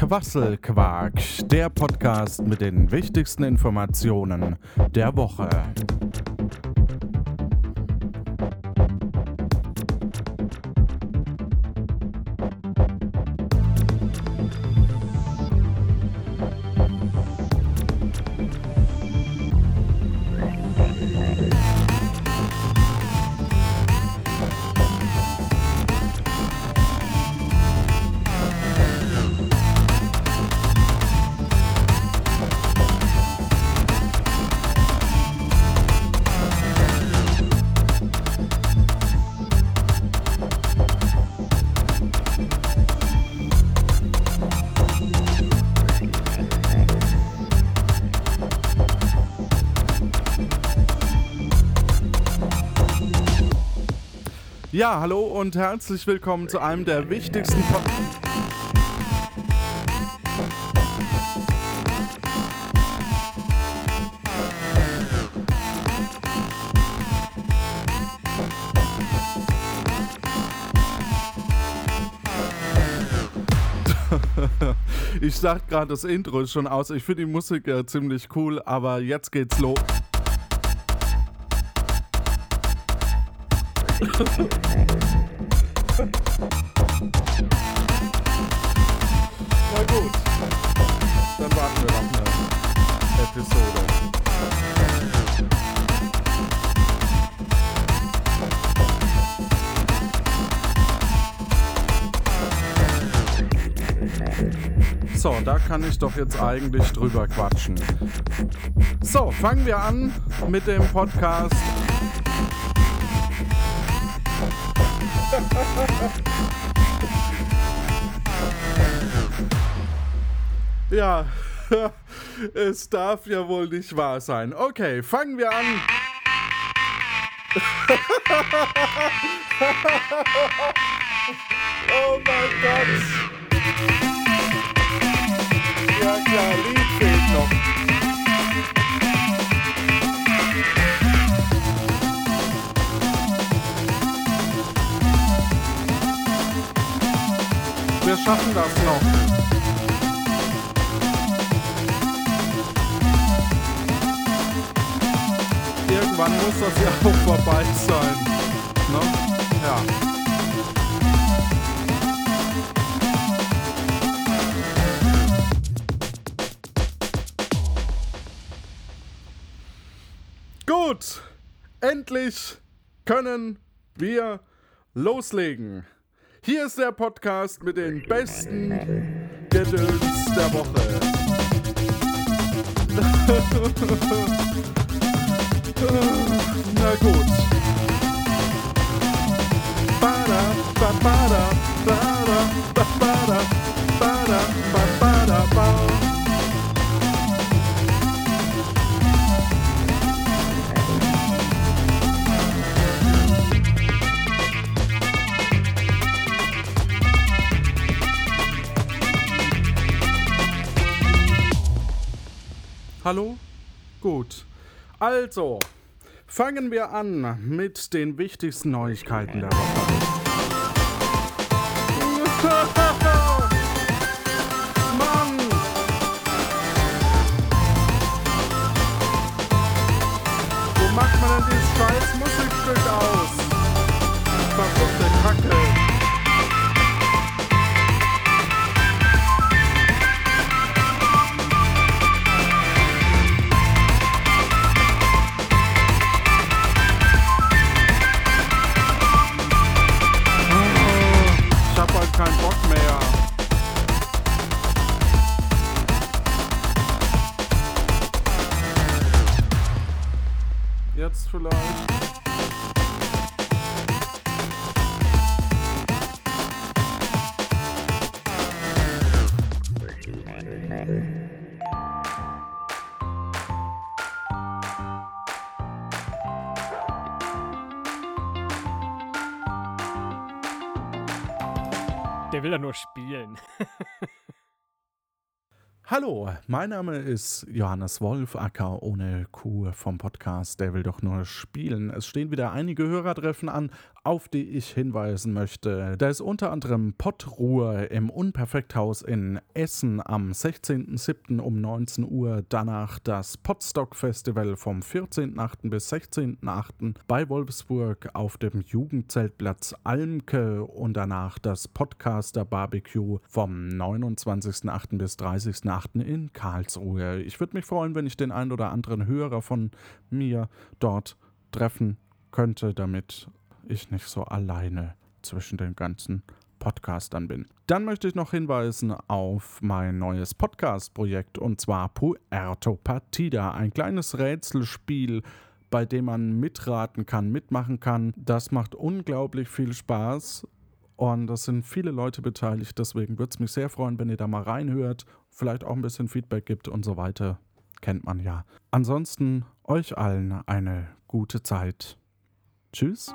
Quasselquark, der Podcast mit den wichtigsten Informationen der Woche. Ja, hallo und herzlich willkommen zu einem der wichtigsten Pod Ich sag gerade, das Intro ist schon aus. Ich finde die Musik ja ziemlich cool, aber jetzt geht's los. Na gut, dann warten wir noch eine Episode. So, da kann ich doch jetzt eigentlich drüber quatschen. So, fangen wir an mit dem Podcast ja, es darf ja wohl nicht wahr sein. Okay, fangen wir an. oh mein Gott. Wir schaffen das noch. Irgendwann muss das ja auch vorbei sein. Ne? Ja. Gut, endlich können wir loslegen. Hier ist der Podcast mit den besten Gedöns der Woche. Na gut. Bada, ba, bada, bada, ba, bada, Hallo? Gut. Also, fangen wir an mit den wichtigsten Neuigkeiten der Woche. Der will ja nur spielen. Hallo, mein Name ist Johannes Wolf, Acker ohne Kuh vom Podcast Der will doch nur spielen. Es stehen wieder einige Hörertreffen an, auf die ich hinweisen möchte. Da ist unter anderem Pottruhe im Unperfekthaus in Essen am 16.07. um 19 Uhr. Danach das Potstock Festival vom 14.08. bis 16.08. bei Wolfsburg auf dem Jugendzeltplatz Almke und danach das Podcaster Barbecue vom 29.08. bis 30.08. in Karlsruhe. Ich würde mich freuen, wenn ich den ein oder anderen Hörer von mir dort treffen könnte, damit ich nicht so alleine zwischen den ganzen Podcastern bin. Dann möchte ich noch hinweisen auf mein neues Podcast-Projekt und zwar Puerto Partida, ein kleines Rätselspiel, bei dem man mitraten kann, mitmachen kann. Das macht unglaublich viel Spaß und es sind viele Leute beteiligt, deswegen würde es mich sehr freuen, wenn ihr da mal reinhört, vielleicht auch ein bisschen Feedback gibt und so weiter. Kennt man ja. Ansonsten euch allen eine gute Zeit. Tschüss.